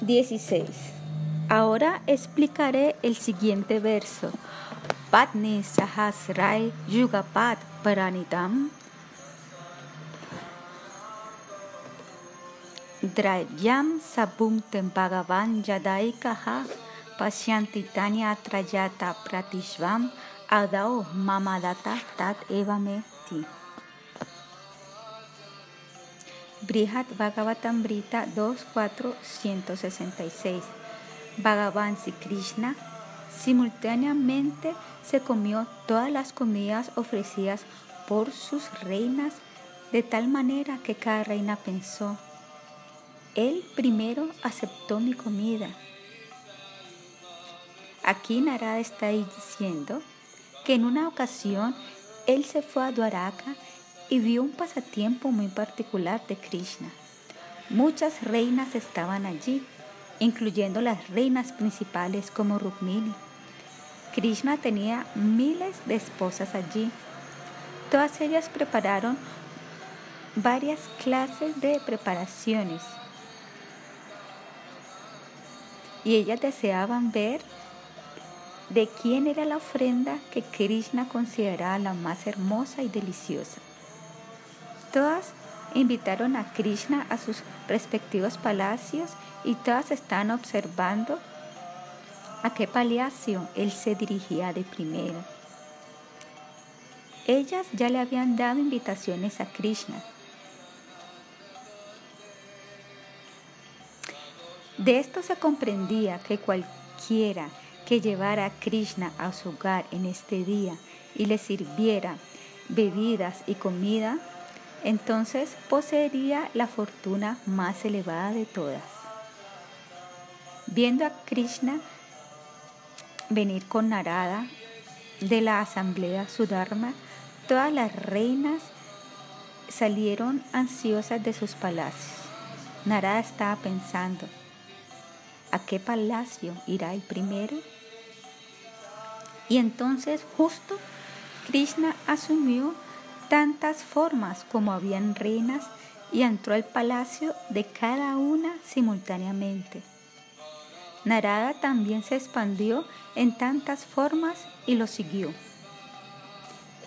16. Ahora explicaré el siguiente verso. Patni Sahasrai Yugapat Paranitam Drayam Sabum Tempagavan Yadai Kaha Pashyantitanya Trayata Pratishvam Adao Mamadata Tat Evame Brihat Bhagavatam Brita 2.4.166. Bhagavan Sri Krishna simultáneamente se comió todas las comidas ofrecidas por sus reinas de tal manera que cada reina pensó, él primero aceptó mi comida. Aquí Narada está diciendo que en una ocasión él se fue a Dwaraka y vio un pasatiempo muy particular de Krishna. Muchas reinas estaban allí, incluyendo las reinas principales como Rukmini. Krishna tenía miles de esposas allí. Todas ellas prepararon varias clases de preparaciones y ellas deseaban ver de quién era la ofrenda que Krishna consideraba la más hermosa y deliciosa. Todas invitaron a Krishna a sus respectivos palacios y todas estaban observando a qué palacio él se dirigía de primero. Ellas ya le habían dado invitaciones a Krishna. De esto se comprendía que cualquiera que llevara a Krishna a su hogar en este día y le sirviera bebidas y comida, entonces poseería la fortuna más elevada de todas. Viendo a Krishna venir con Narada de la asamblea Sudharma, todas las reinas salieron ansiosas de sus palacios. Narada estaba pensando, ¿a qué palacio irá el primero? Y entonces justo Krishna asumió tantas formas como habían reinas y entró al palacio de cada una simultáneamente. Narada también se expandió en tantas formas y lo siguió.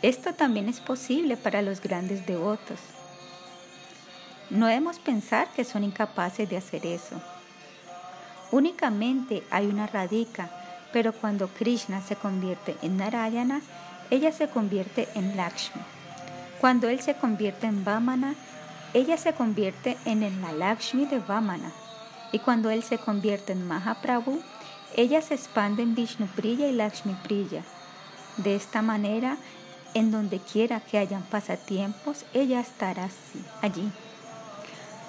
Esto también es posible para los grandes devotos. No debemos pensar que son incapaces de hacer eso. Únicamente hay una radica, pero cuando Krishna se convierte en Narayana, ella se convierte en Lakshmi. Cuando él se convierte en Vamana, ella se convierte en la Lakshmi de Vamana. Y cuando él se convierte en Mahaprabhu, ella se expande en Vishnu Priya y Lakshmi Priya. De esta manera, en donde quiera que hayan pasatiempos, ella estará allí.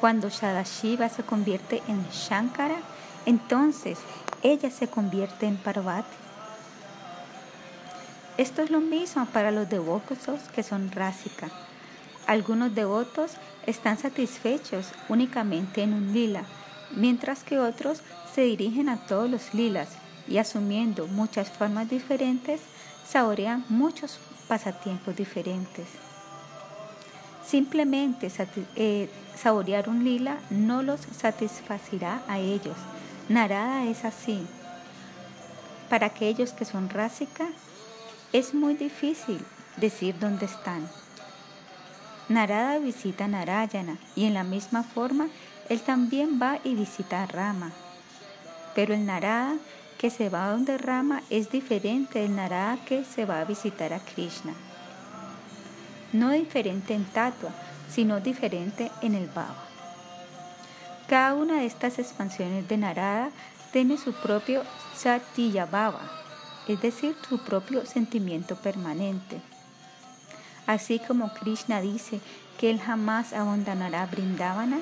Cuando Shadashiva se convierte en Shankara, entonces ella se convierte en Parvati. Esto es lo mismo para los devotos que son rásicas. Algunos devotos están satisfechos únicamente en un lila, mientras que otros se dirigen a todos los lilas y asumiendo muchas formas diferentes, saborean muchos pasatiempos diferentes. Simplemente eh, saborear un lila no los satisfacirá a ellos. Narada es así. Para aquellos que son rásicas, es muy difícil decir dónde están. Narada visita Narayana y en la misma forma él también va y visita a Rama. Pero el Narada que se va a donde Rama es diferente del Narada que se va a visitar a Krishna. No diferente en Tatua, sino diferente en el Baba. Cada una de estas expansiones de Narada tiene su propio Satya Baba es decir, su propio sentimiento permanente. Así como Krishna dice que él jamás abandonará Brindavana,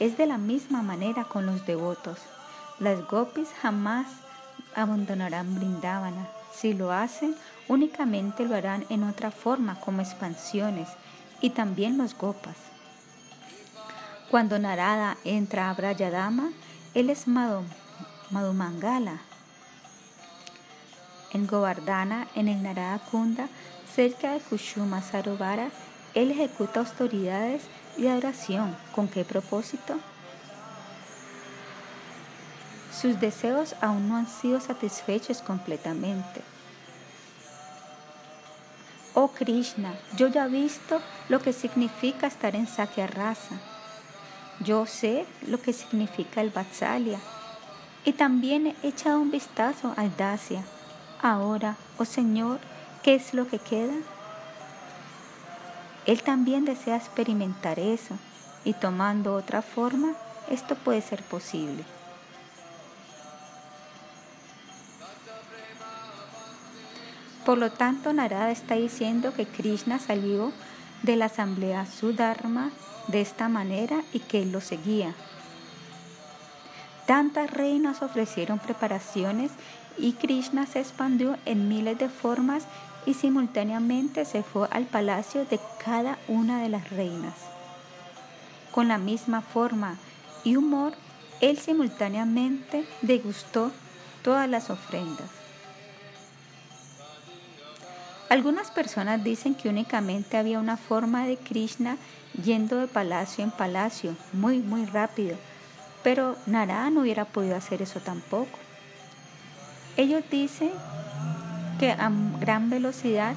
es de la misma manera con los devotos. Las gopis jamás abandonarán Brindavana. Si lo hacen, únicamente lo harán en otra forma, como expansiones, y también los gopas. Cuando Narada entra a Brayadama, él es Madhumangala, en Govardhana, en el Narada Kunda, cerca de Kushuma Sarovara, él ejecuta autoridades y adoración. ¿Con qué propósito? sus deseos aún no han sido satisfechos completamente. Oh Krishna, yo ya he visto lo que significa estar en Sakya Rasa. Yo sé lo que significa el Vatsalya. Y también he echado un vistazo al Dasya. Ahora, oh Señor, ¿qué es lo que queda? Él también desea experimentar eso y tomando otra forma, esto puede ser posible. Por lo tanto, Narada está diciendo que Krishna salió de la asamblea Sudharma de esta manera y que él lo seguía. Tantas reinas ofrecieron preparaciones y Krishna se expandió en miles de formas y simultáneamente se fue al palacio de cada una de las reinas. Con la misma forma y humor, él simultáneamente degustó todas las ofrendas. Algunas personas dicen que únicamente había una forma de Krishna yendo de palacio en palacio, muy, muy rápido, pero Narada no hubiera podido hacer eso tampoco. Ellos dicen que a gran velocidad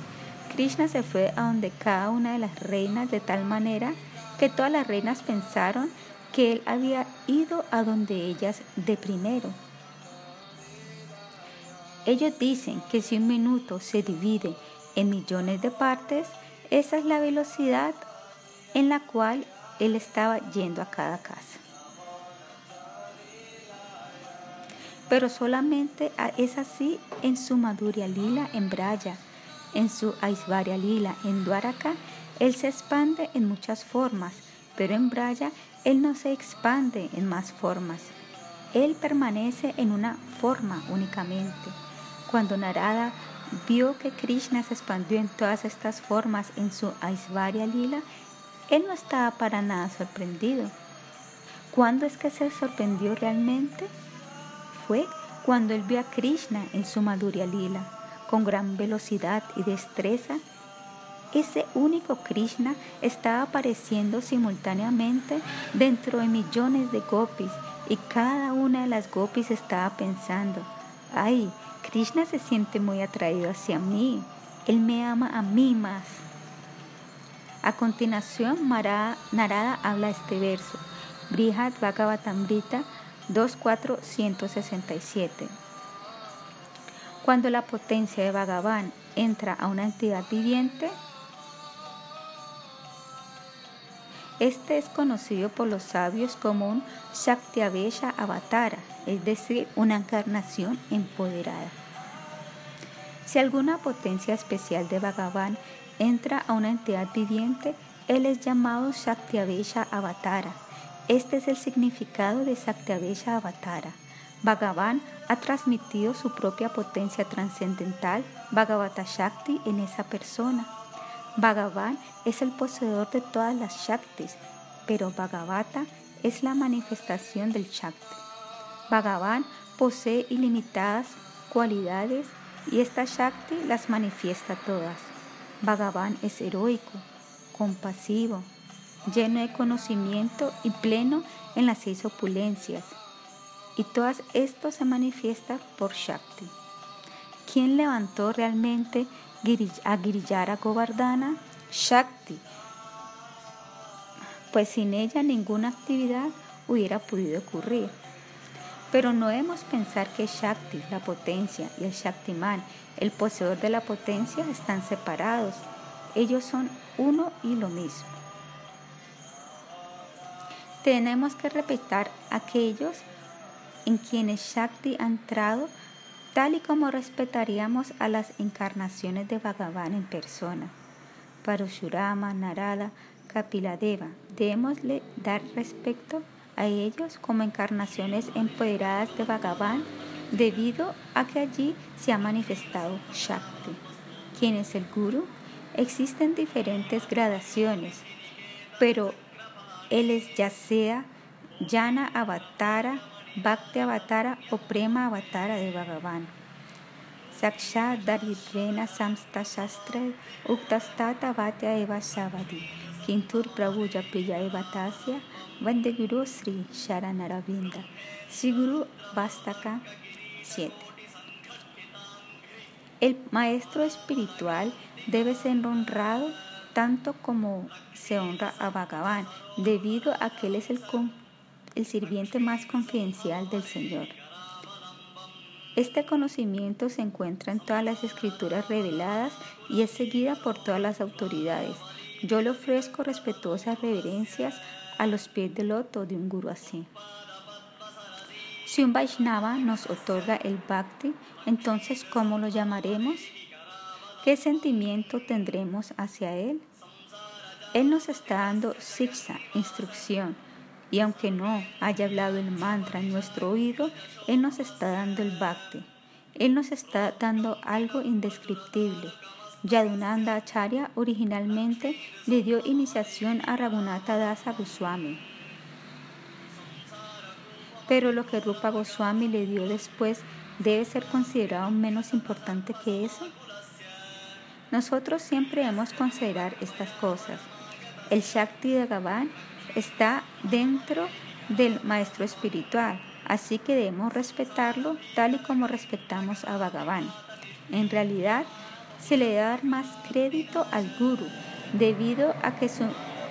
Krishna se fue a donde cada una de las reinas de tal manera que todas las reinas pensaron que él había ido a donde ellas de primero. Ellos dicen que si un minuto se divide en millones de partes, esa es la velocidad en la cual él estaba yendo a cada casa. Pero solamente es así en su Madhurya Lila en Braya, en su Aishvarya Lila en Dwaraka, él se expande en muchas formas, pero en Braya él no se expande en más formas. Él permanece en una forma únicamente. Cuando Narada vio que Krishna se expandió en todas estas formas en su Aishvarya Lila, él no estaba para nada sorprendido. ¿Cuándo es que se sorprendió realmente? Cuando él vio a Krishna en su Madhurya Lila, con gran velocidad y destreza. Ese único Krishna estaba apareciendo simultáneamente dentro de millones de gopis y cada una de las gopis estaba pensando, ay, Krishna se siente muy atraído hacia mí, él me ama a mí más. A continuación, Narada habla este verso, Brihad Bhagavatamrita 24167. Cuando la potencia de Bhagavan entra a una entidad viviente, este es conocido por los sabios como un Shaktiavesha Avatara, es decir, una encarnación empoderada. Si alguna potencia especial de Bhagavan entra a una entidad viviente, él es llamado Shaktiavesha Avatara este es el significado de Satyavesha Avatara. Bhagavan ha transmitido su propia potencia trascendental, Bhagavata Shakti, en esa persona. Bhagavan es el poseedor de todas las Shaktis, pero Bhagavata es la manifestación del Shakti. Bhagavan posee ilimitadas cualidades y esta Shakti las manifiesta todas. Bhagavan es heroico, compasivo, lleno de conocimiento y pleno en las seis opulencias. Y todo esto se manifiesta por Shakti. ¿Quién levantó realmente a Giriyara Govardhana? Shakti. Pues sin ella ninguna actividad hubiera podido ocurrir. Pero no debemos pensar que Shakti, la potencia, y el Shaktiman, el poseedor de la potencia, están separados. Ellos son uno y lo mismo tenemos que respetar aquellos en quienes Shakti ha entrado, tal y como respetaríamos a las encarnaciones de Bhagavan en persona. Parushurama, Narada, Kapiladeva, debemosle dar respeto a ellos como encarnaciones empoderadas de Bhagavan debido a que allí se ha manifestado Shakti. ¿Quién es el Guru? Existen diferentes gradaciones, pero él es ya sea Jana Avatara, Bhakti Avatara o Prema Avatara de Bhagavan. Saksha Daritvena Samsta Shastra Uktastata Vatya Eva Shavadi. Kintur Prabhu Japijay Batasya, Vande Guru Sri Sharanaravinda, Siguru Vastaka 7. El maestro espiritual debe ser honrado tanto como se honra a Bhagavan, debido a que él es el, sirviente más confidencial del Señor. Este conocimiento se encuentra en todas las escrituras reveladas y es seguida por todas las autoridades. Yo le ofrezco respetuosas reverencias a los pies del loto de un guru así. Si un Vaishnava nos otorga el bhakti, entonces ¿cómo lo llamaremos? ¿Qué sentimiento tendremos hacia él? Él nos está dando siksha, instrucción, y aunque no haya hablado el mantra en nuestro oído, Él nos está dando el bhakti. Él nos está dando algo indescriptible. Yadunanda Acharya originalmente le dio iniciación a Raghunatha Dasa Goswami. Pero lo que Rupa Goswami le dio después debe ser considerado menos importante que eso. Nosotros siempre hemos considerar estas cosas. El Shakti de Gavan está dentro del maestro espiritual, así que debemos respetarlo tal y como respetamos a Bhagavan. En realidad, se le debe dar más crédito al Guru, debido a que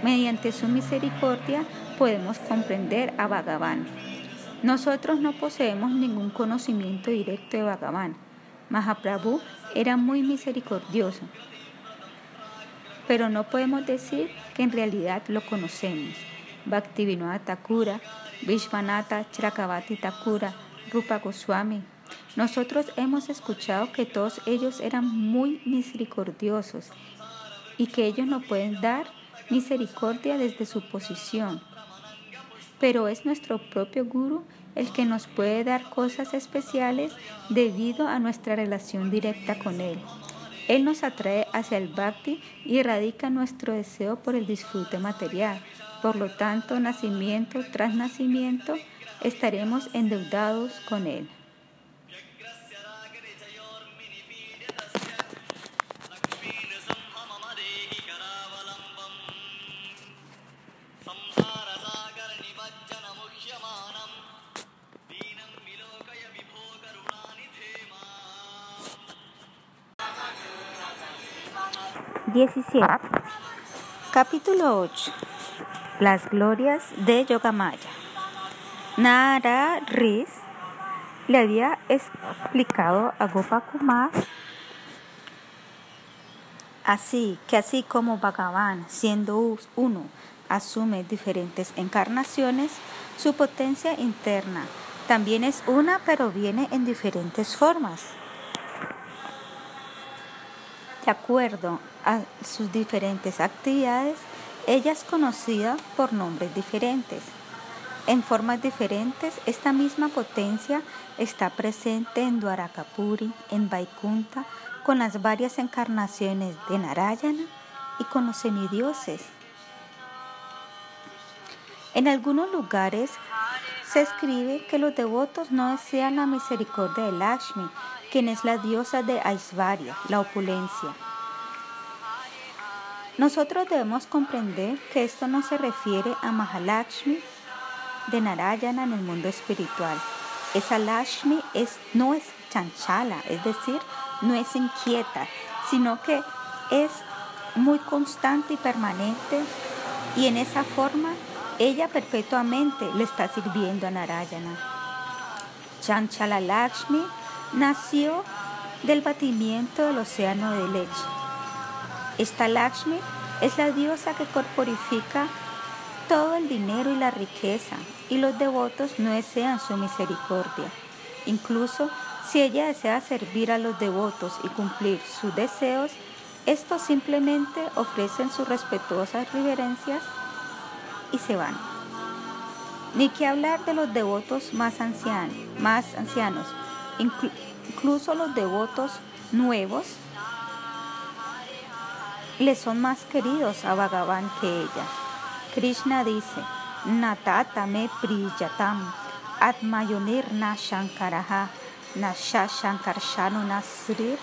mediante su misericordia podemos comprender a Bhagavan. Nosotros no poseemos ningún conocimiento directo de Bhagavan. Mahaprabhu era muy misericordioso, pero no podemos decir que en realidad lo conocemos. Bhaktivinoda Thakura, Vishwanatha Chakravati Thakura, Rupa Goswami. Nosotros hemos escuchado que todos ellos eran muy misericordiosos y que ellos no pueden dar misericordia desde su posición. Pero es nuestro propio Guru el que nos puede dar cosas especiales debido a nuestra relación directa con Él. Él nos atrae hacia el bhakti y erradica nuestro deseo por el disfrute material. Por lo tanto, nacimiento tras nacimiento, estaremos endeudados con Él. Capítulo 8 Las glorias de Yogamaya. Nara Riz le había explicado a Gopakumar así que así como Bhagavan siendo uno asume diferentes encarnaciones, su potencia interna también es una pero viene en diferentes formas. De acuerdo a sus diferentes actividades, ella es conocida por nombres diferentes. En formas diferentes, esta misma potencia está presente en Dwarakapuri, en Vaikunta, con las varias encarnaciones de Narayana y con los semidioses. En algunos lugares se escribe que los devotos no desean la misericordia de Lakshmi, quien es la diosa de Aishvarya, la opulencia. Nosotros debemos comprender que esto no se refiere a Mahalakshmi de Narayana en el mundo espiritual. Esa Lakshmi es, no es chanchala, es decir, no es inquieta, sino que es muy constante y permanente y en esa forma ella perpetuamente le está sirviendo a Narayana. Chanchala Lakshmi nació del batimiento del océano de leche. Esta Lakshmi es la diosa que corporifica todo el dinero y la riqueza, y los devotos no desean su misericordia. Incluso si ella desea servir a los devotos y cumplir sus deseos, estos simplemente ofrecen sus respetuosas reverencias y se van. Ni que hablar de los devotos más ancianos, más ancianos incluso los devotos nuevos le son más queridos a Bhagavan que ella. Krishna dice, Natata me priyatam, atmayonir na shankaraha, na shashankarshanu nasrir,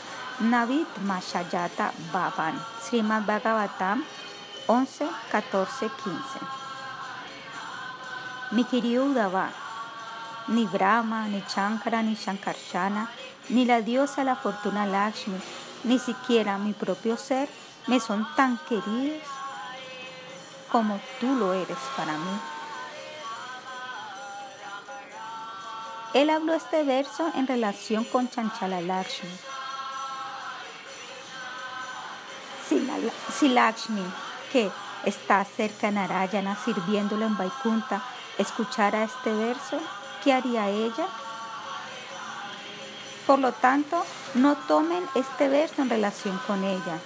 bhavan. Srimad Bhagavatam 11, 14, 15. Mi querido Udava, ni Brahma, ni Chankara, ni Shankarshana, ni la diosa la fortuna Lakshmi, ni siquiera mi propio ser me son tan queridos como tú lo eres para mí. Él habló este verso en relación con Chanchala Lakshmi. Si, Lakshmi, que está cerca de Narayana sirviéndolo en Vaikunta, escuchara este verso, ¿qué haría ella? Por lo tanto, no tomen este verso en relación con ella.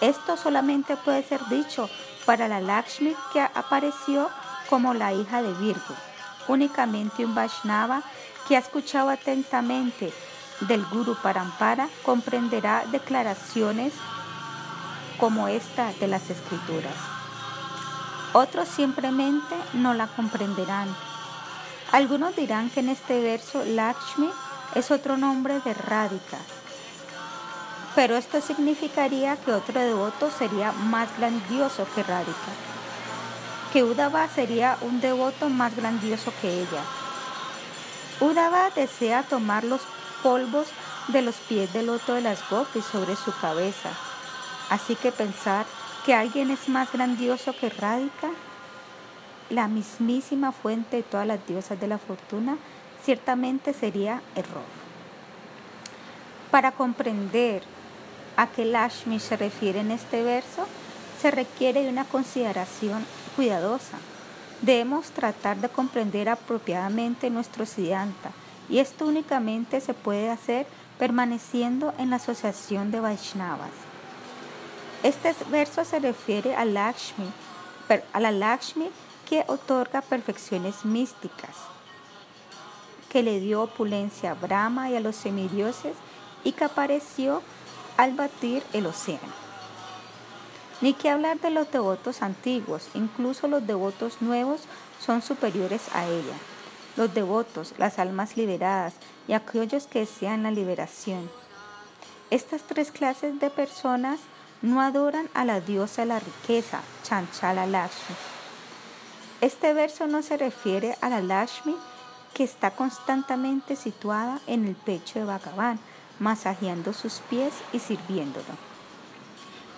Esto solamente puede ser dicho para la Lakshmi que apareció como la hija de Virgo. Únicamente un Vaishnava que ha escuchado atentamente del Guru Parampara comprenderá declaraciones como esta de las escrituras. Otros simplemente no la comprenderán. Algunos dirán que en este verso Lakshmi es otro nombre de Radhika. Pero esto significaría que otro devoto sería más grandioso que Radhika. Que Udava sería un devoto más grandioso que ella. Udava desea tomar los polvos de los pies del loto de las gopis sobre su cabeza. Así que pensar que alguien es más grandioso que Radhika, la mismísima fuente de todas las diosas de la fortuna, ciertamente sería error. Para comprender a qué Lashmi se refiere en este verso, se requiere de una consideración cuidadosa. Debemos tratar de comprender apropiadamente nuestro Siddhanta y esto únicamente se puede hacer permaneciendo en la asociación de Vaishnavas. Este verso se refiere a Lakshmi, a la Lakshmi que otorga perfecciones místicas que le dio opulencia a Brahma y a los semidioses y que apareció al batir el océano. Ni que hablar de los devotos antiguos, incluso los devotos nuevos son superiores a ella. Los devotos, las almas liberadas y aquellos que desean la liberación. Estas tres clases de personas no adoran a la diosa de la riqueza, Chanchala Lakshmi. Este verso no se refiere a la Lakshmi que está constantemente situada en el pecho de Bhagavan, masajeando sus pies y sirviéndolo.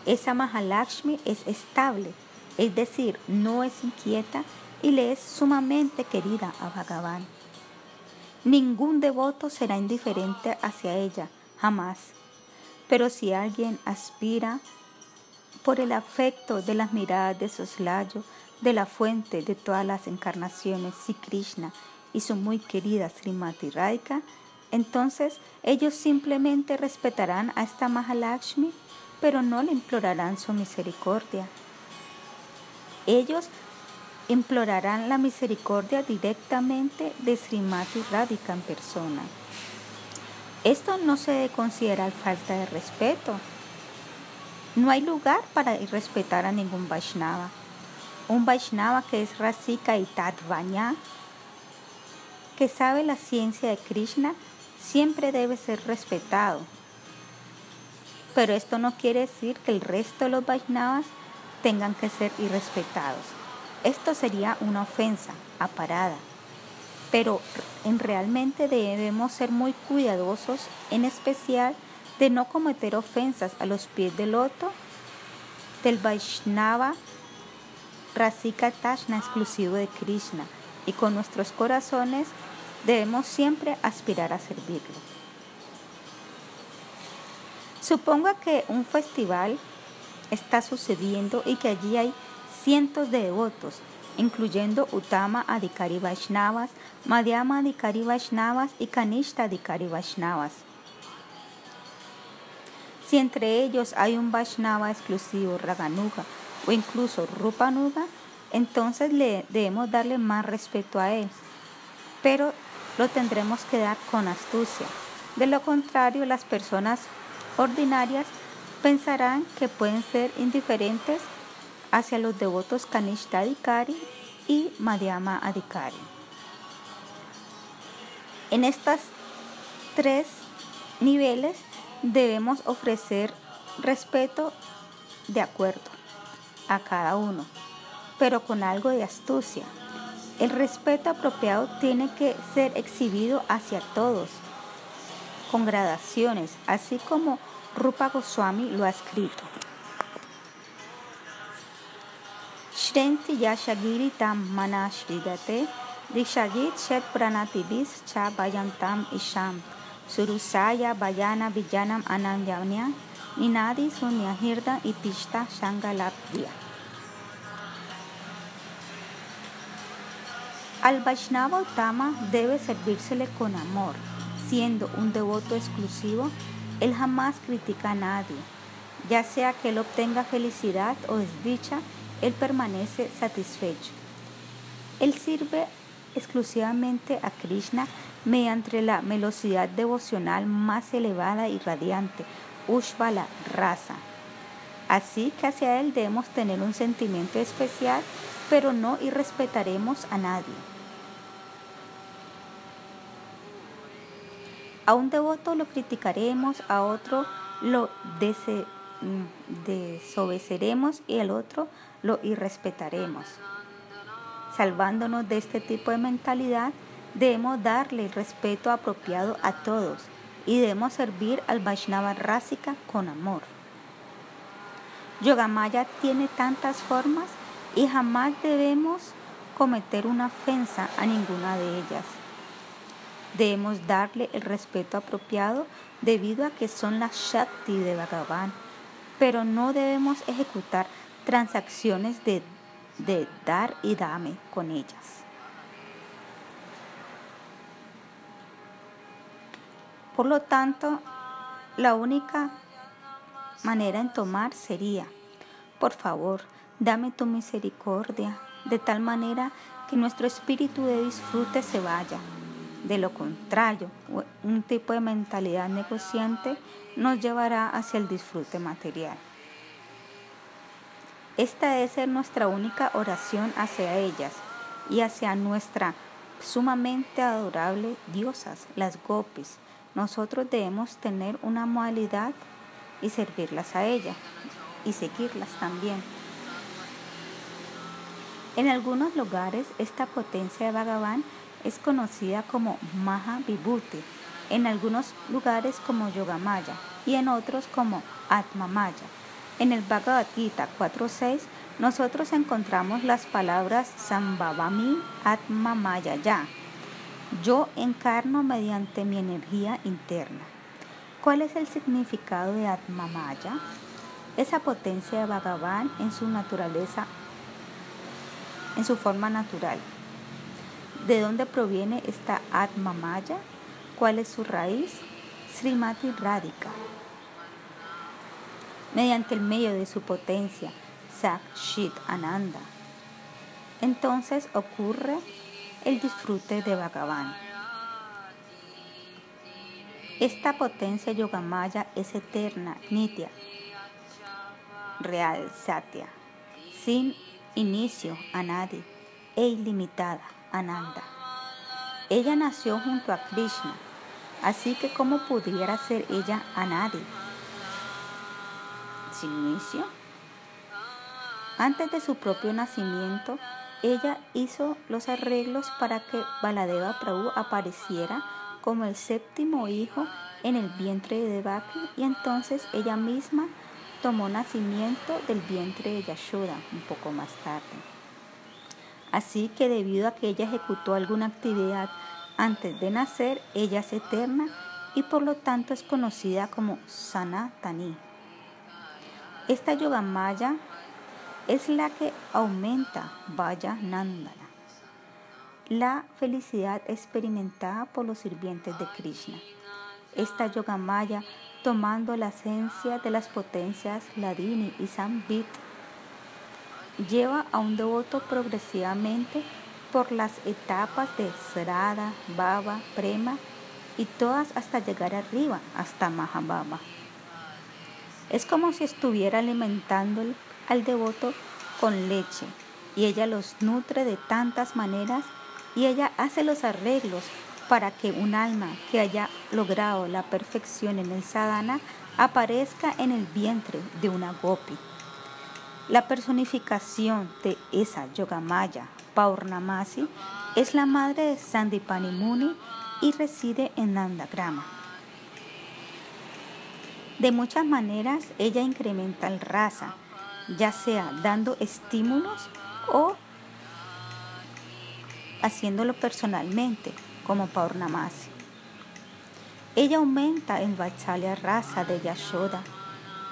Esa Mahalakshmi es estable, es decir, no es inquieta y le es sumamente querida a Bhagavan. Ningún devoto será indiferente hacia ella, jamás. Pero si alguien aspira por el afecto de las miradas de soslayo, de la fuente de todas las encarnaciones, si Krishna, y su muy querida Srimati Radhika, entonces ellos simplemente respetarán a esta Mahalakshmi, pero no le implorarán su misericordia. Ellos implorarán la misericordia directamente de Srimati Radhika en persona. Esto no se debe considerar falta de respeto. No hay lugar para irrespetar a ningún Vaishnava. Un Vaishnava que es Rasika y Tatvanya que sabe la ciencia de Krishna siempre debe ser respetado. Pero esto no quiere decir que el resto de los Vaishnavas tengan que ser irrespetados. Esto sería una ofensa a parada. Pero en realmente debemos ser muy cuidadosos, en especial de no cometer ofensas a los pies del loto del Vaishnava Rasika Tashna exclusivo de Krishna y con nuestros corazones debemos siempre aspirar a servirlo. Suponga que un festival está sucediendo y que allí hay cientos de devotos, incluyendo Utama Adhikari Vaishnavas, Madhyama Adhikari Vaishnavas y Kanishta Adhikari Vaishnavas. Si entre ellos hay un Vaishnava exclusivo, Raganuga o incluso Rupanuga, entonces le debemos darle más respeto a él. Pero lo tendremos que dar con astucia. De lo contrario, las personas ordinarias pensarán que pueden ser indiferentes hacia los devotos Kanishta Adhikari y Madhyama Adhikari. En estos tres niveles debemos ofrecer respeto de acuerdo. A cada uno, pero con algo de astucia. El respeto apropiado tiene que ser exhibido hacia todos, con gradaciones, así como Rupa Goswami lo ha escrito. Shrenti Yashagiri Tam Manashridate Dishagit Shet Pranatibis Cha Bayantam Isham Surusaya Bayana Vijanam Ananyanya Ninadi Sunyahirda y Tishta Shangalapya. Al Vaishnava Uttama debe servírsele con amor. Siendo un devoto exclusivo, él jamás critica a nadie. Ya sea que él obtenga felicidad o desdicha, él permanece satisfecho. Él sirve exclusivamente a Krishna mediante la velocidad devocional más elevada y radiante, Ushvala Rasa. Así que hacia él debemos tener un sentimiento especial, pero no irrespetaremos a nadie. A un devoto lo criticaremos, a otro lo mm, desobedeceremos y al otro lo irrespetaremos. Salvándonos de este tipo de mentalidad, debemos darle el respeto apropiado a todos y debemos servir al Vaishnava Rásika con amor. Yogamaya tiene tantas formas y jamás debemos cometer una ofensa a ninguna de ellas. Debemos darle el respeto apropiado debido a que son la Shakti de Bhagavan, pero no debemos ejecutar transacciones de, de dar y dame con ellas. Por lo tanto, la única manera en tomar sería, por favor, dame tu misericordia, de tal manera que nuestro espíritu de disfrute se vaya. De lo contrario, un tipo de mentalidad negociante nos llevará hacia el disfrute material. Esta debe ser nuestra única oración hacia ellas y hacia nuestra sumamente adorable diosas, las gopis. Nosotros debemos tener una modalidad y servirlas a ella y seguirlas también. En algunos lugares esta potencia de Bhagavan es conocida como Maha Vibhuti, en algunos lugares como Yogamaya y en otros como Atmamaya. En el Bhagavad Gita 4.6 nosotros encontramos las palabras Sambhavami Atmamaya Ya. Yo encarno mediante mi energía interna. ¿Cuál es el significado de Atmamaya? Esa potencia de Bhagavan en su naturaleza, en su forma natural. ¿De dónde proviene esta Atmamaya? ¿Cuál es su raíz? Srimati Radhika mediante el medio de su potencia, Sak Shit Ananda. Entonces ocurre el disfrute de Bhagavan. Esta potencia yogamaya es eterna, nitya, real, satya, sin inicio, anadi, e ilimitada, ananda. Ella nació junto a Krishna, así que ¿cómo pudiera ser ella anadi? inicio? Antes de su propio nacimiento, ella hizo los arreglos para que Baladeva Prabhu apareciera como el séptimo hijo en el vientre de Devaki y entonces ella misma tomó nacimiento del vientre de Yashoda un poco más tarde. Así que debido a que ella ejecutó alguna actividad antes de nacer, ella es eterna y por lo tanto es conocida como Sanatani. Esta yoga maya es la que aumenta Vaya Nandana, la felicidad experimentada por los sirvientes de Krishna. Esta yoga maya, tomando la esencia de las potencias Ladini y Sambit, lleva a un devoto progresivamente por las etapas de Srada, Baba, Prema y todas hasta llegar arriba, hasta Mahababa. Es como si estuviera alimentando al devoto con leche y ella los nutre de tantas maneras y ella hace los arreglos para que un alma que haya logrado la perfección en el sadhana aparezca en el vientre de una gopi. La personificación de esa Yogamaya, Paurnamasi, es la madre de Sandipani Muni y reside en Nandagrama. De muchas maneras, ella incrementa el rasa, ya sea dando estímulos o haciéndolo personalmente, como Paurnamasi. Ella aumenta el Vatsalya rasa de Yashoda.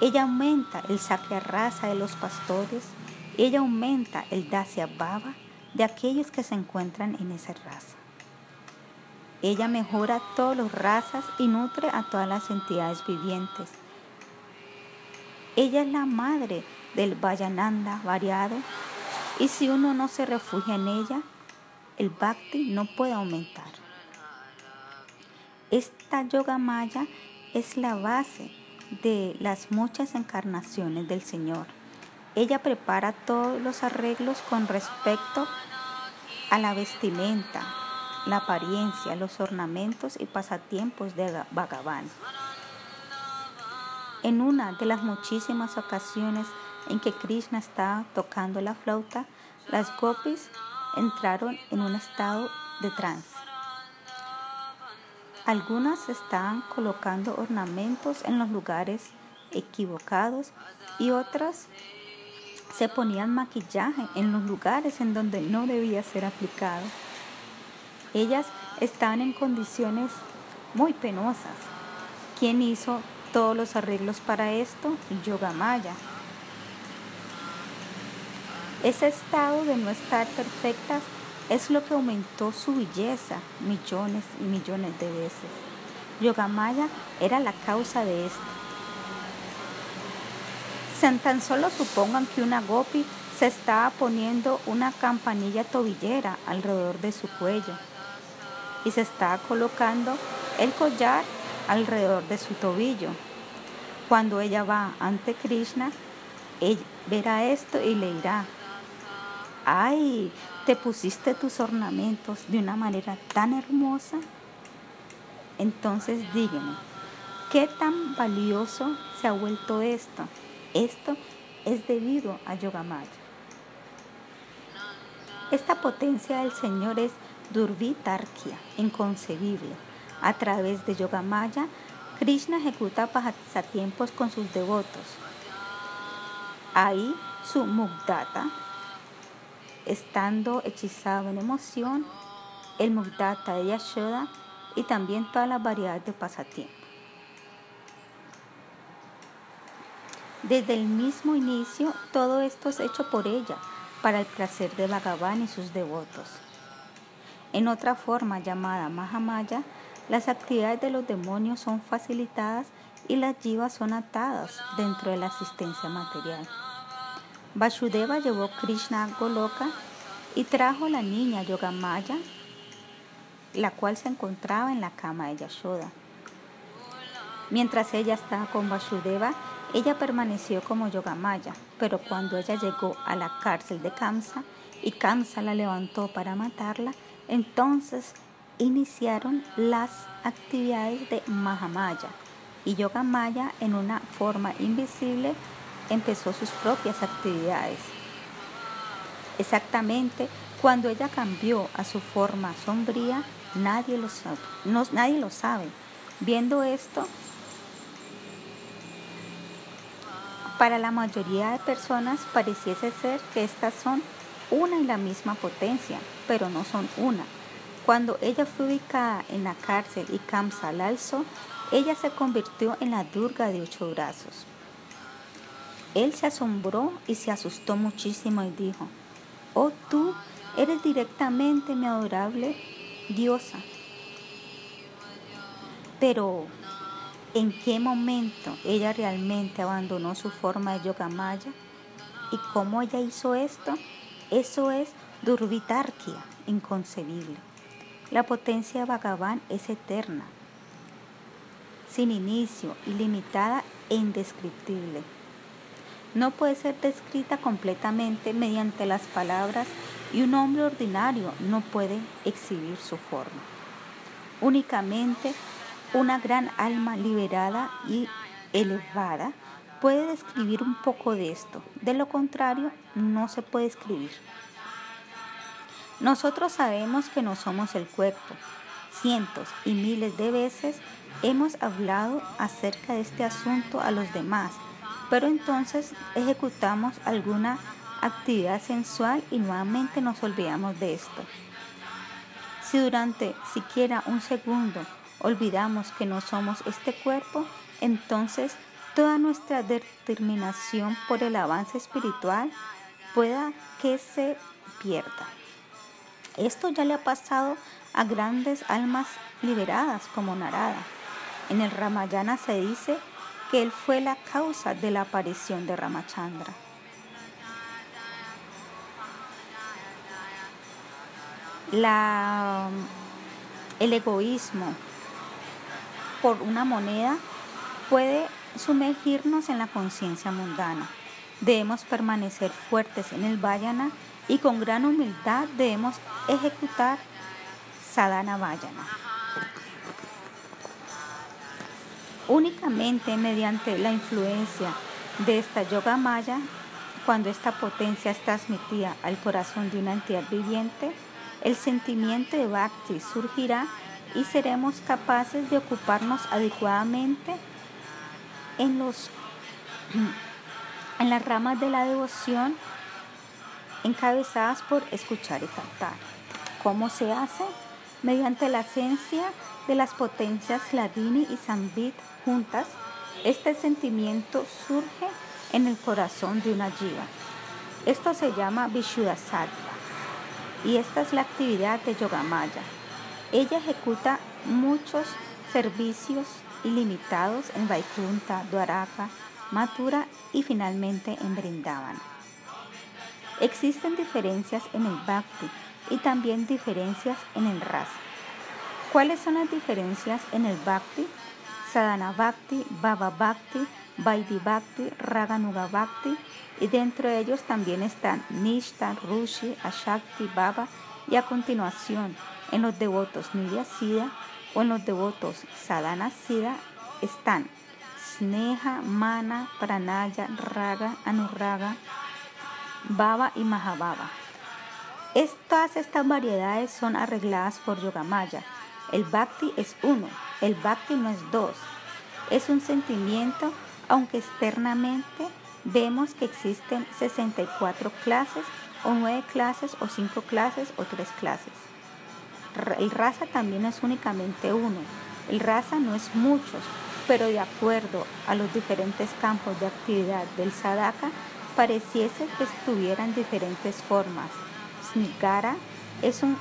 Ella aumenta el Sakya rasa de los pastores. Ella aumenta el Dasya Baba de aquellos que se encuentran en esa raza. Ella mejora todas las razas y nutre a todas las entidades vivientes. Ella es la madre del Vayananda variado y si uno no se refugia en ella, el bhakti no puede aumentar. Esta yoga maya es la base de las muchas encarnaciones del Señor. Ella prepara todos los arreglos con respecto a la vestimenta, la apariencia, los ornamentos y pasatiempos de Bhagavan. En una de las muchísimas ocasiones en que Krishna estaba tocando la flauta, las gopis entraron en un estado de trance. Algunas estaban colocando ornamentos en los lugares equivocados y otras se ponían maquillaje en los lugares en donde no debía ser aplicado. Ellas estaban en condiciones muy penosas. ¿Quién hizo todos los arreglos para esto? Yoga Maya. Ese estado de no estar perfectas es lo que aumentó su belleza millones y millones de veces. Yogamaya era la causa de esto. Se tan solo supongan que una gopi se estaba poniendo una campanilla tobillera alrededor de su cuello y se estaba colocando el collar alrededor de su tobillo. Cuando ella va ante Krishna, él verá esto y le dirá, ay, te pusiste tus ornamentos de una manera tan hermosa. Entonces dígame, ¿qué tan valioso se ha vuelto esto? Esto es debido a Yogamaya. Esta potencia del Señor es Durvitarkia, inconcebible. A través de Yogamaya, Krishna ejecuta pasatiempos con sus devotos. Ahí su Mugdata estando hechizado en emoción, el Mugdata de Yashoda y también todas las variedades de pasatiempo. Desde el mismo inicio, todo esto es hecho por ella, para el placer de Bhagavan y sus devotos. En otra forma llamada Mahamaya, las actividades de los demonios son facilitadas y las jivas son atadas dentro de la asistencia material. Vasudeva llevó Krishna a Goloka y trajo la niña Yogamaya, la cual se encontraba en la cama de Yashoda. Mientras ella estaba con Vasudeva, ella permaneció como Yogamaya, pero cuando ella llegó a la cárcel de Kamsa y Kamsa la levantó para matarla, entonces iniciaron las actividades de Mahamaya y Yogamaya en una forma invisible empezó sus propias actividades. Exactamente cuando ella cambió a su forma sombría, nadie lo sabe. Viendo esto, para la mayoría de personas pareciese ser que estas son una y la misma potencia, pero no son una. Cuando ella fue ubicada en la cárcel y Kamsa la alzó, ella se convirtió en la Durga de ocho brazos. Él se asombró y se asustó muchísimo y dijo, oh tú eres directamente mi adorable diosa. Pero, ¿en qué momento ella realmente abandonó su forma de yogamaya? ¿Y cómo ella hizo esto? Eso es durvitarquia, inconcebible. La potencia de Bhagavan es eterna, sin inicio, ilimitada e indescriptible no puede ser descrita completamente mediante las palabras y un hombre ordinario no puede exhibir su forma. Únicamente una gran alma liberada y elevada puede describir un poco de esto. De lo contrario, no se puede escribir. Nosotros sabemos que no somos el cuerpo. Cientos y miles de veces hemos hablado acerca de este asunto a los demás, pero entonces ejecutamos alguna actividad sensual y nuevamente nos olvidamos de esto. Si durante siquiera un segundo olvidamos que no somos este cuerpo, entonces toda nuestra determinación por el avance espiritual pueda que se pierda. Esto ya le ha pasado a grandes almas liberadas como Narada. En el Ramayana se dice que él fue la causa de la aparición de Ramachandra. El egoísmo por una moneda puede sumergirnos en la conciencia mundana. Debemos permanecer fuertes en el Vayana y con gran humildad debemos ejecutar Sadhana Vayana. Únicamente mediante la influencia de esta yoga maya, cuando esta potencia es transmitida al corazón de una entidad viviente, el sentimiento de bhakti surgirá y seremos capaces de ocuparnos adecuadamente en, los, en las ramas de la devoción encabezadas por escuchar y cantar. ¿Cómo se hace? Mediante la esencia las potencias Ladini y Sambit juntas, este sentimiento surge en el corazón de una jiva. Esto se llama Vishuddhasattva y esta es la actividad de Yogamaya. Ella ejecuta muchos servicios ilimitados en Vaikunta, Dwaraka, Mathura y finalmente en Brindavan. Existen diferencias en el Bhakti y también diferencias en el Rasa. ¿Cuáles son las diferencias en el Bhakti? Sadhana Bhakti, Baba Bhakti, Vaidhi Bhakti, Raganuga Bhakti y dentro de ellos también están Nishta, Rushi, Ashakti, Baba y a continuación en los devotos Nidya Siddha o en los devotos Sadhana Siddha están Sneha, Mana, Pranaya, Raga, Anuraga, Baba y Mahababa. Estas, estas variedades son arregladas por Yogamaya. El Bhakti es uno, el Bhakti no es dos. Es un sentimiento, aunque externamente vemos que existen 64 clases o 9 clases o 5 clases o 3 clases. El raza también es únicamente uno. El raza no es muchos, pero de acuerdo a los diferentes campos de actividad del sadhaka, pareciese que estuvieran diferentes formas. Snigara es un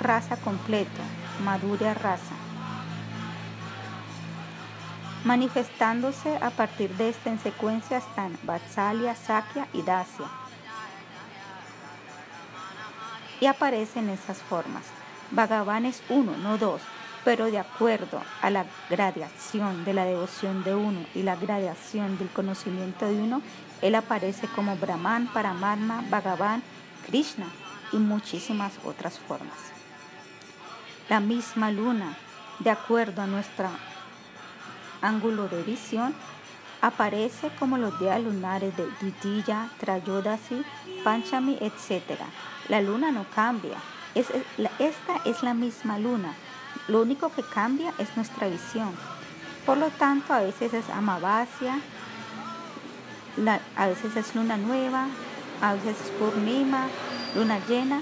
raza completo, madura raza, manifestándose a partir de esta en secuencia están Vatsalya, Sakya y Dasya. Y aparecen esas formas. Bhagavan es uno, no dos, pero de acuerdo a la gradación de la devoción de uno y la gradación del conocimiento de uno, él aparece como Brahman, Paramatma, Bhagavan, Krishna y muchísimas otras formas. La misma luna, de acuerdo a nuestro ángulo de visión, aparece como los días lunares de Ditiya, Trayodasi, Panchami, etc. La luna no cambia. esta es la misma luna. Lo único que cambia es nuestra visión. Por lo tanto, a veces es Amavasya, a veces es luna nueva, a veces es Purnima, luna llena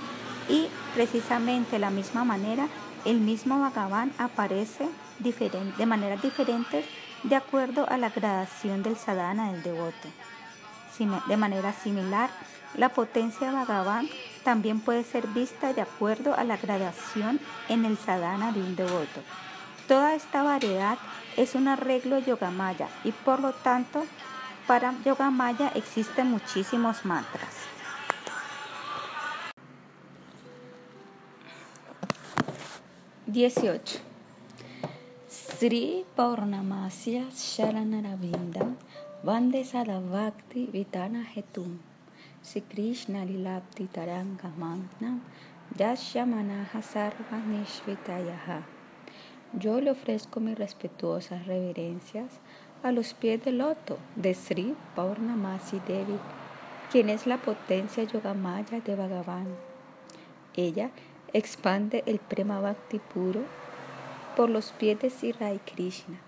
y precisamente de la misma manera el mismo Bhagavan aparece de maneras diferentes de acuerdo a la gradación del sadhana del devoto. De manera similar, la potencia de Bhagavan también puede ser vista de acuerdo a la gradación en el sadhana de un devoto. Toda esta variedad es un arreglo yogamaya y por lo tanto para Yoga Maya existen muchísimos mantras. Dieciocho. Sri Paurnamasya Sharanarabindam Vande Sadavakti Vitana Hetum Sri Krishna Lilapti Taranga Magnam Yashamanaha Sarva Nishvitayaha Yo le ofrezco mis respetuosas reverencias a los pies del loto de Sri Paurnamasi Devi, quien es la potencia yogamaya de Bhagavan. Ella expande el Prema Bhakti puro por los pies de Sri Rai Krishna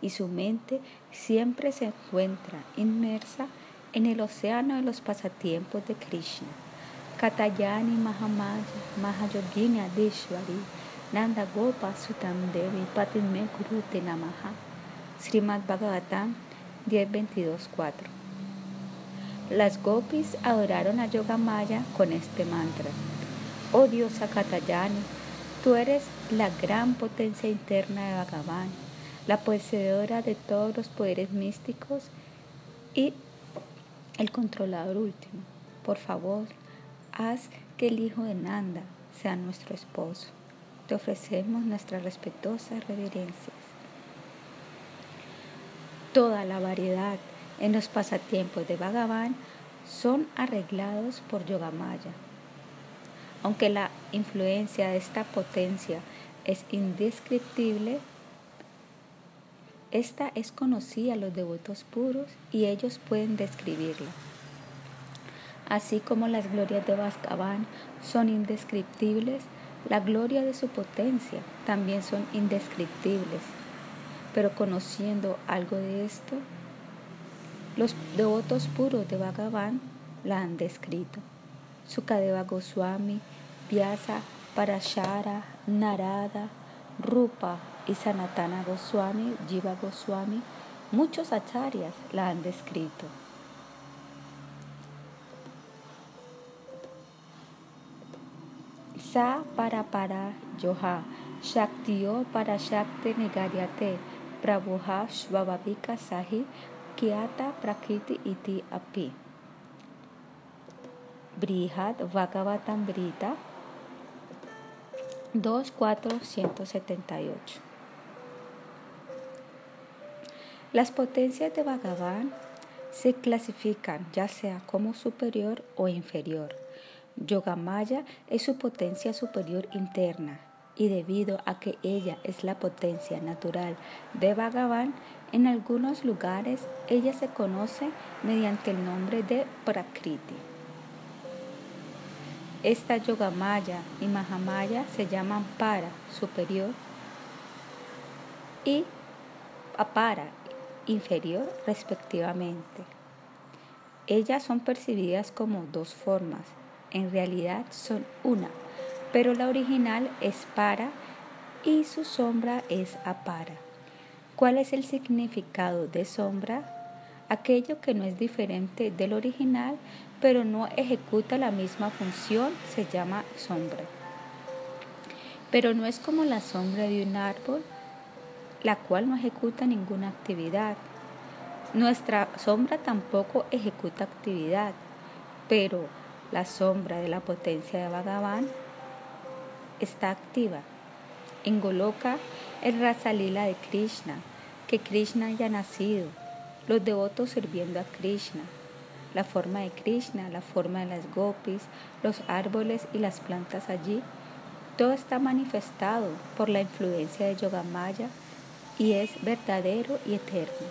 y su mente siempre se encuentra inmersa en el océano de los pasatiempos de Krishna. Katayani Mahamaya Mahayogini Adeshwari Nanda Gopa Sutam Devi Patime Kurute Namaha Srimad Bhagavatam 10.22.4 Las gopis adoraron a Yogamaya con este mantra. Oh diosa Katayani, tú eres la gran potencia interna de Bhagavan, la poseedora de todos los poderes místicos y el controlador último. Por favor, haz que el hijo de Nanda sea nuestro esposo. Te ofrecemos nuestras respetuosas reverencias. Toda la variedad en los pasatiempos de Bhagavan son arreglados por Yogamaya. Aunque la influencia de esta potencia es indescriptible, esta es conocida a los devotos puros y ellos pueden describirla. Así como las glorias de Bhagavan son indescriptibles, la gloria de su potencia también son indescriptibles. Pero conociendo algo de esto, los devotos puros de Bhagavan la han descrito. Sukadeva Goswami, Vyasa, Parashara, Narada, Rupa y Sanatana Goswami, Jiva Goswami, muchos acharyas la han descrito. Sa para para yoha, Shaktio para Shakti Nigaryate, Prabhuha Shvavavika Sahi, Kiata Prakriti Iti Api. Brihad Bhagavatam Brita 2.478. Las potencias de Bhagavan se clasifican ya sea como superior o inferior. Yogamaya es su potencia superior interna y debido a que ella es la potencia natural de Bhagavan, en algunos lugares ella se conoce mediante el nombre de Prakriti. Esta Yogamaya y Mahamaya se llaman para, superior, y apara, inferior, respectivamente. Ellas son percibidas como dos formas, en realidad son una, pero la original es para y su sombra es apara. ¿Cuál es el significado de sombra? Aquello que no es diferente del original, pero no ejecuta la misma función, se llama sombra. Pero no es como la sombra de un árbol, la cual no ejecuta ninguna actividad. Nuestra sombra tampoco ejecuta actividad, pero la sombra de la potencia de Bhagavan está activa. En Goloka, el Rasalila de Krishna, que Krishna haya nacido, los devotos sirviendo a Krishna, la forma de Krishna, la forma de las gopis, los árboles y las plantas allí, todo está manifestado por la influencia de Yogamaya y es verdadero y eterno.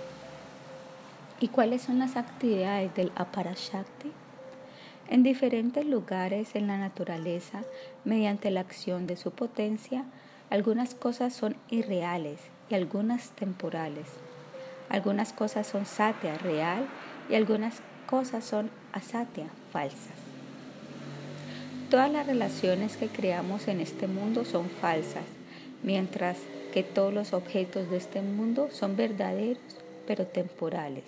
¿Y cuáles son las actividades del Aparashakti? En diferentes lugares en la naturaleza, mediante la acción de su potencia, algunas cosas son irreales y algunas temporales. Algunas cosas son satya, real, y algunas cosas son asatya, falsas. Todas las relaciones que creamos en este mundo son falsas, mientras que todos los objetos de este mundo son verdaderos, pero temporales.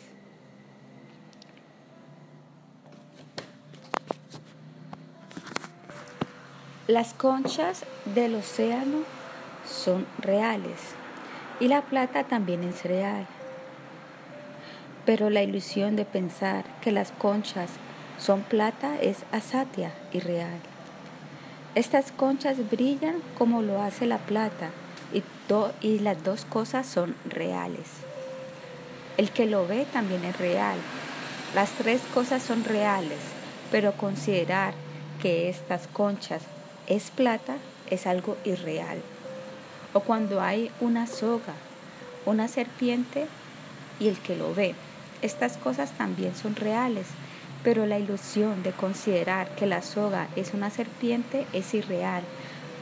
Las conchas del océano son reales y la plata también es real pero la ilusión de pensar que las conchas son plata es asatia y real. Estas conchas brillan como lo hace la plata y, y las dos cosas son reales. El que lo ve también es real. Las tres cosas son reales, pero considerar que estas conchas es plata es algo irreal. O cuando hay una soga, una serpiente y el que lo ve. Estas cosas también son reales, pero la ilusión de considerar que la soga es una serpiente es irreal.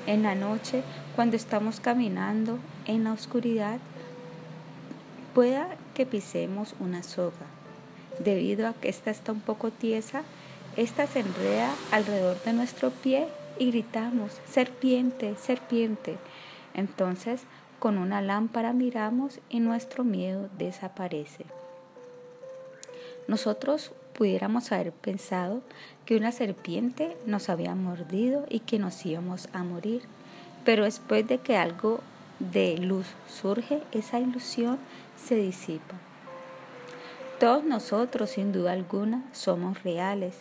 En la noche, cuando estamos caminando en la oscuridad, pueda que pisemos una soga. Debido a que esta está un poco tiesa, esta se enreda alrededor de nuestro pie y gritamos, serpiente, serpiente. Entonces, con una lámpara miramos y nuestro miedo desaparece. Nosotros pudiéramos haber pensado que una serpiente nos había mordido y que nos íbamos a morir, pero después de que algo de luz surge, esa ilusión se disipa. Todos nosotros, sin duda alguna, somos reales,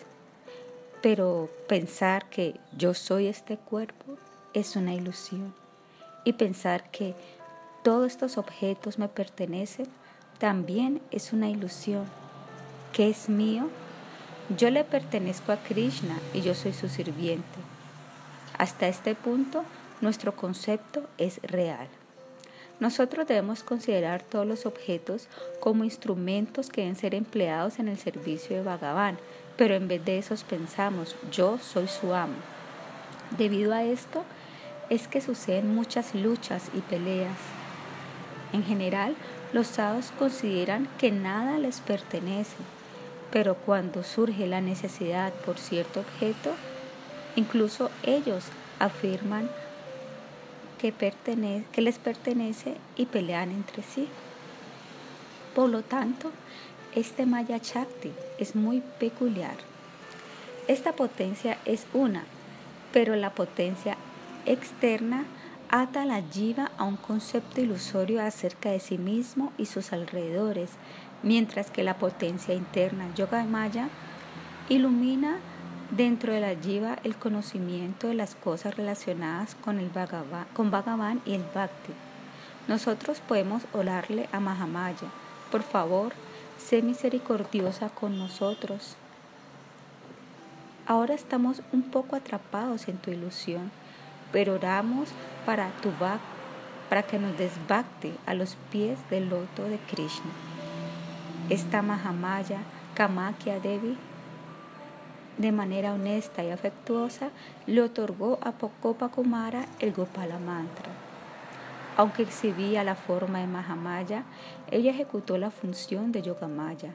pero pensar que yo soy este cuerpo es una ilusión. Y pensar que todos estos objetos me pertenecen también es una ilusión. ¿Qué es mío? Yo le pertenezco a Krishna y yo soy su sirviente. Hasta este punto, nuestro concepto es real. Nosotros debemos considerar todos los objetos como instrumentos que deben ser empleados en el servicio de Bhagavan, pero en vez de eso pensamos, yo soy su amo. Debido a esto es que suceden muchas luchas y peleas. En general, los sadhus consideran que nada les pertenece, pero cuando surge la necesidad por cierto objeto, incluso ellos afirman que, que les pertenece y pelean entre sí. Por lo tanto, este Maya Chakti es muy peculiar. Esta potencia es una, pero la potencia externa ata la jiva a un concepto ilusorio acerca de sí mismo y sus alrededores, mientras que la potencia interna Yoga Maya ilumina dentro de la jiva el conocimiento de las cosas relacionadas con el Bhagavan, y el Bhakti. Nosotros podemos orarle a Mahamaya, por favor, sé misericordiosa con nosotros. Ahora estamos un poco atrapados en tu ilusión, pero oramos para tu para que nos desbacte a los pies del loto de Krishna. Esta Mahamaya Kamakya Devi, de manera honesta y afectuosa, le otorgó a Pokopa Kumara el Gopala Mantra. Aunque exhibía la forma de Mahamaya, ella ejecutó la función de Yogamaya.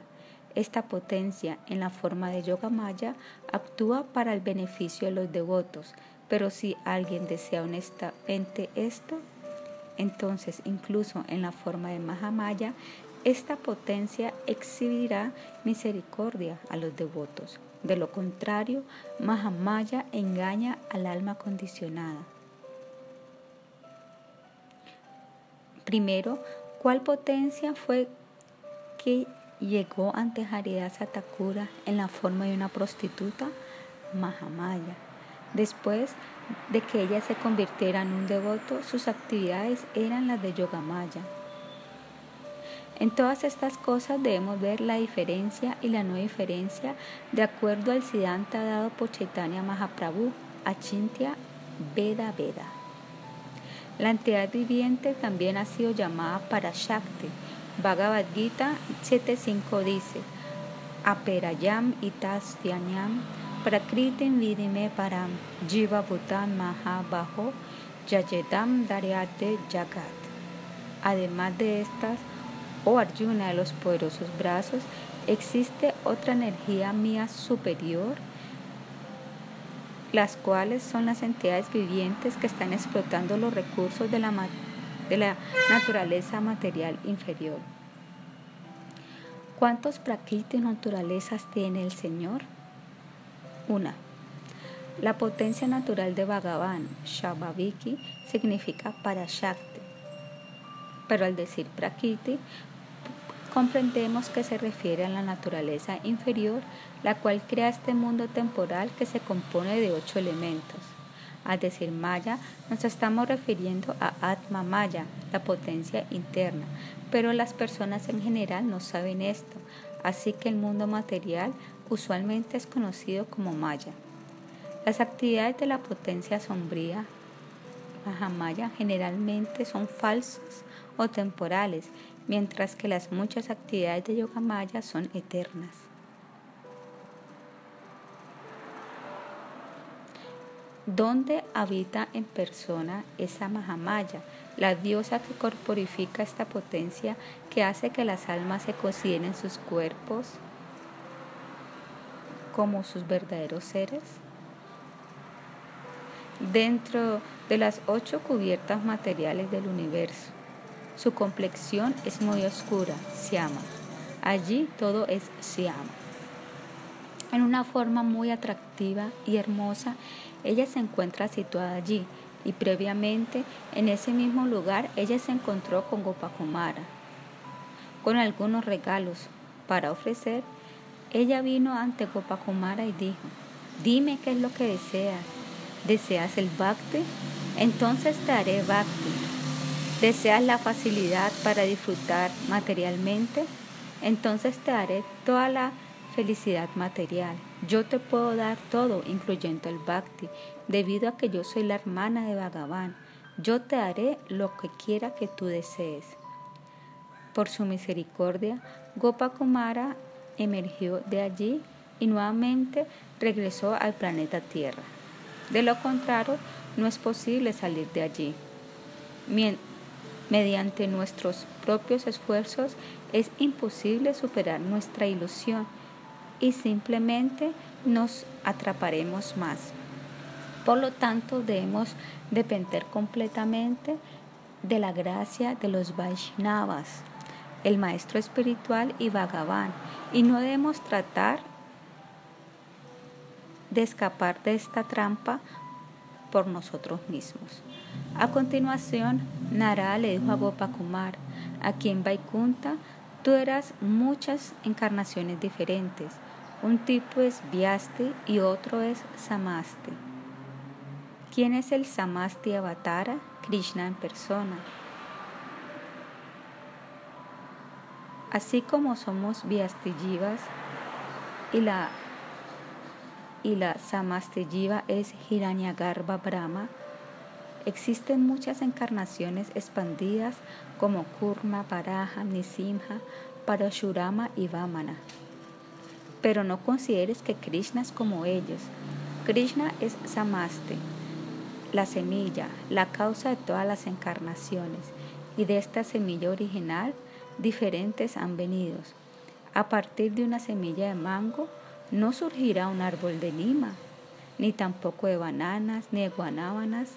Esta potencia en la forma de Yogamaya actúa para el beneficio de los devotos, pero si alguien desea honestamente esto, entonces incluso en la forma de Mahamaya, esta potencia exhibirá misericordia a los devotos. De lo contrario, Mahamaya engaña al alma condicionada. Primero, ¿cuál potencia fue que llegó ante Haridasa Thakura en la forma de una prostituta? Mahamaya. Después de que ella se convirtiera en un devoto, sus actividades eran las de Yogamaya. En todas estas cosas debemos ver la diferencia y la no diferencia de acuerdo al Siddhanta dado por Chaitanya Mahaprabhu, Achintya Veda Veda. La entidad viviente también ha sido llamada Parashakti. Bhagavad Gita 7.5 dice, Aperayam itastyanyam prakritim vidime param jiva bhutan mahabaho yayedam daryate jagat. Además de estas, oh Arjuna de los poderosos brazos, existe otra energía mía superior las cuales son las entidades vivientes que están explotando los recursos de la, de la naturaleza material inferior. ¿Cuántos prakriti y naturalezas tiene el Señor? Una. La potencia natural de Bhagavan, Shabhaviki, significa Parashakti. Pero al decir Prakriti, comprendemos que se refiere a la naturaleza inferior, la cual crea este mundo temporal que se compone de ocho elementos. Al decir Maya, nos estamos refiriendo a Atma Maya, la potencia interna, pero las personas en general no saben esto, así que el mundo material usualmente es conocido como Maya. Las actividades de la potencia sombría, Mahamaya, generalmente son falsas o temporales mientras que las muchas actividades de Yoga Maya son eternas. ¿Dónde habita en persona esa Mahamaya, la diosa que corporifica esta potencia que hace que las almas se consideren sus cuerpos como sus verdaderos seres? Dentro de las ocho cubiertas materiales del universo, su complexión es muy oscura, Siama. Allí todo es Siama. En una forma muy atractiva y hermosa, ella se encuentra situada allí y previamente en ese mismo lugar ella se encontró con Gopakumara. Con algunos regalos para ofrecer, ella vino ante Gopakumara y dijo, dime qué es lo que deseas. ¿Deseas el bhakti? Entonces te haré bhakti. ¿Deseas la facilidad para disfrutar materialmente? Entonces te haré toda la felicidad material. Yo te puedo dar todo, incluyendo el bhakti, debido a que yo soy la hermana de Bhagavan. Yo te haré lo que quiera que tú desees. Por su misericordia, Gopakumara emergió de allí y nuevamente regresó al planeta Tierra. De lo contrario, no es posible salir de allí. Mediante nuestros propios esfuerzos es imposible superar nuestra ilusión y simplemente nos atraparemos más. Por lo tanto, debemos depender completamente de la gracia de los Vaishnavas, el maestro espiritual y Bhagavan, y no debemos tratar de escapar de esta trampa por nosotros mismos. A continuación, Nara le dijo a Gopakumar, aquí en Vaikunta tú eras muchas encarnaciones diferentes un tipo es Vyasti y otro es Samasti. ¿Quién es el Samasti Avatara? Krishna en persona. Así como somos Vyastijivas y la, y la Samastijiva es Hiranyagarbha Brahma, existen muchas encarnaciones expandidas como Kurma, Paraha, Nisimha, Parashurama y Vamana pero no consideres que Krishna es como ellos. Krishna es Samaste, la semilla, la causa de todas las encarnaciones, y de esta semilla original diferentes han venido. A partir de una semilla de mango no surgirá un árbol de lima, ni tampoco de bananas, ni de guanábanas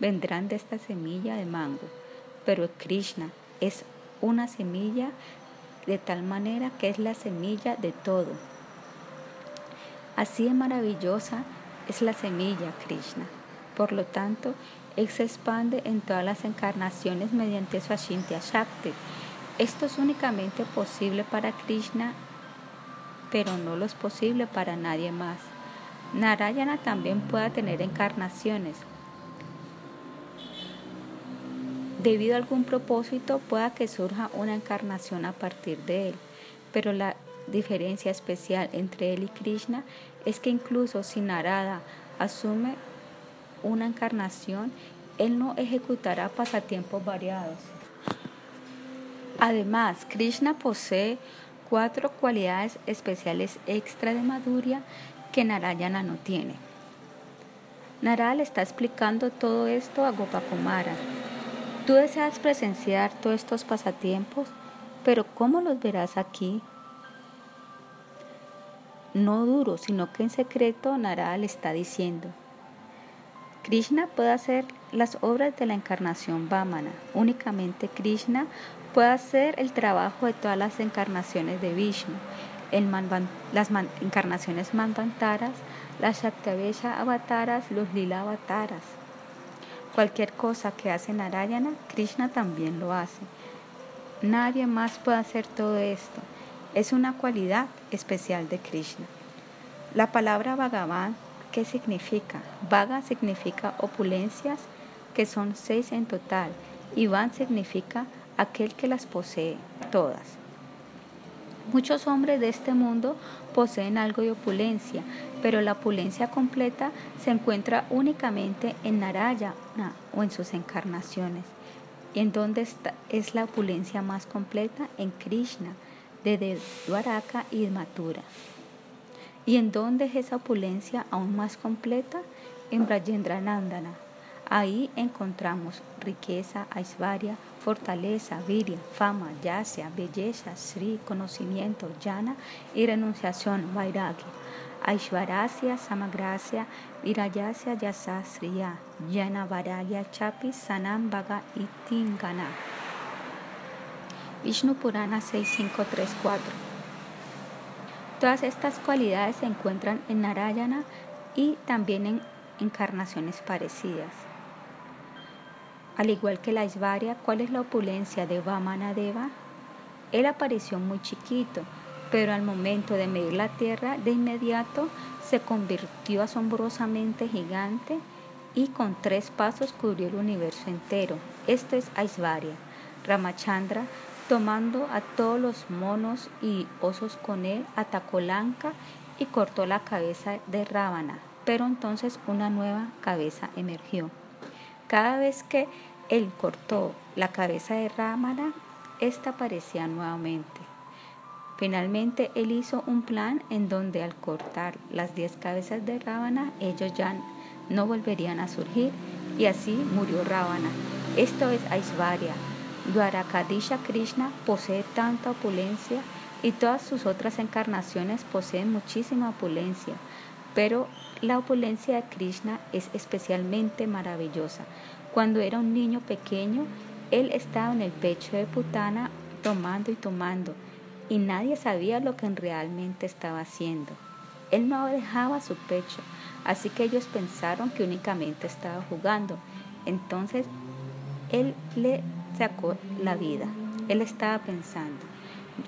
vendrán de esta semilla de mango, pero Krishna es una semilla de tal manera que es la semilla de todo. Así de maravillosa es la semilla Krishna. Por lo tanto, él se expande en todas las encarnaciones mediante su Ashintya Shakti. Esto es únicamente posible para Krishna, pero no lo es posible para nadie más. Narayana también puede tener encarnaciones. Debido a algún propósito, pueda que surja una encarnación a partir de él, pero la diferencia especial entre él y Krishna es que incluso si Narada asume una encarnación, él no ejecutará pasatiempos variados. Además, Krishna posee cuatro cualidades especiales extra de Madhurya que Narayana no tiene. Narada le está explicando todo esto a Gopakumara. Tú deseas presenciar todos estos pasatiempos, pero ¿cómo los verás aquí? no duro, sino que en secreto Narada le está diciendo, Krishna puede hacer las obras de la encarnación Vamana, únicamente Krishna puede hacer el trabajo de todas las encarnaciones de Vishnu, las encarnaciones Manvantaras, las Shaktivesha avataras, los Lila avataras. Cualquier cosa que hace Narayana, Krishna también lo hace. Nadie más puede hacer todo esto es una cualidad especial de Krishna. La palabra Bhagavan, ¿qué significa? Vaga significa opulencias, que son seis en total, y Van significa aquel que las posee, todas. Muchos hombres de este mundo poseen algo de opulencia, pero la opulencia completa se encuentra únicamente en Narayana o en sus encarnaciones. ¿Y en dónde está, es la opulencia más completa? En Krishna, de Dwaraka y Mathura. ¿Y en dónde es esa opulencia aún más completa? En Brajendranandana. Ahí encontramos riqueza, aisvarya, fortaleza, viria, fama, yasya, belleza, sri, conocimiento, jnana y renunciación, vairagya. Aishwarasya, Samagrasya, Virayasya, Yasasriya, Yana Varagya, Chapi, Sanam, Vaga y Tingana. Vishnu Purana 6534. Todas estas cualidades se encuentran en Narayana y también en encarnaciones parecidas. Al igual que la Aishwarya, ¿cuál es la opulencia de Vamanadeva? Él apareció muy chiquito, pero al momento de medir la tierra, de inmediato se convirtió asombrosamente gigante y con tres pasos cubrió el universo entero. Esto es Aishvarya. Ramachandra, tomando a todos los monos y osos con él, atacó Lanka y cortó la cabeza de Ravana. Pero entonces una nueva cabeza emergió. Cada vez que él cortó la cabeza de Ravana, esta aparecía nuevamente. Finalmente él hizo un plan en donde al cortar las diez cabezas de Ravana, ellos ya no volverían a surgir y así murió Ravana. Esto es Aishvarya. Dwarakadisha Krishna posee tanta opulencia y todas sus otras encarnaciones poseen muchísima opulencia, pero la opulencia de Krishna es especialmente maravillosa. Cuando era un niño pequeño, él estaba en el pecho de Putana tomando y tomando y nadie sabía lo que realmente estaba haciendo. Él no dejaba su pecho, así que ellos pensaron que únicamente estaba jugando. Entonces él le sacó la vida. Él estaba pensando,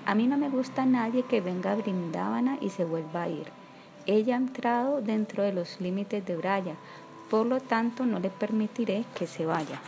a mí no me gusta nadie que venga a Brindavana y se vuelva a ir. Ella ha entrado dentro de los límites de Braya, por lo tanto no le permitiré que se vaya.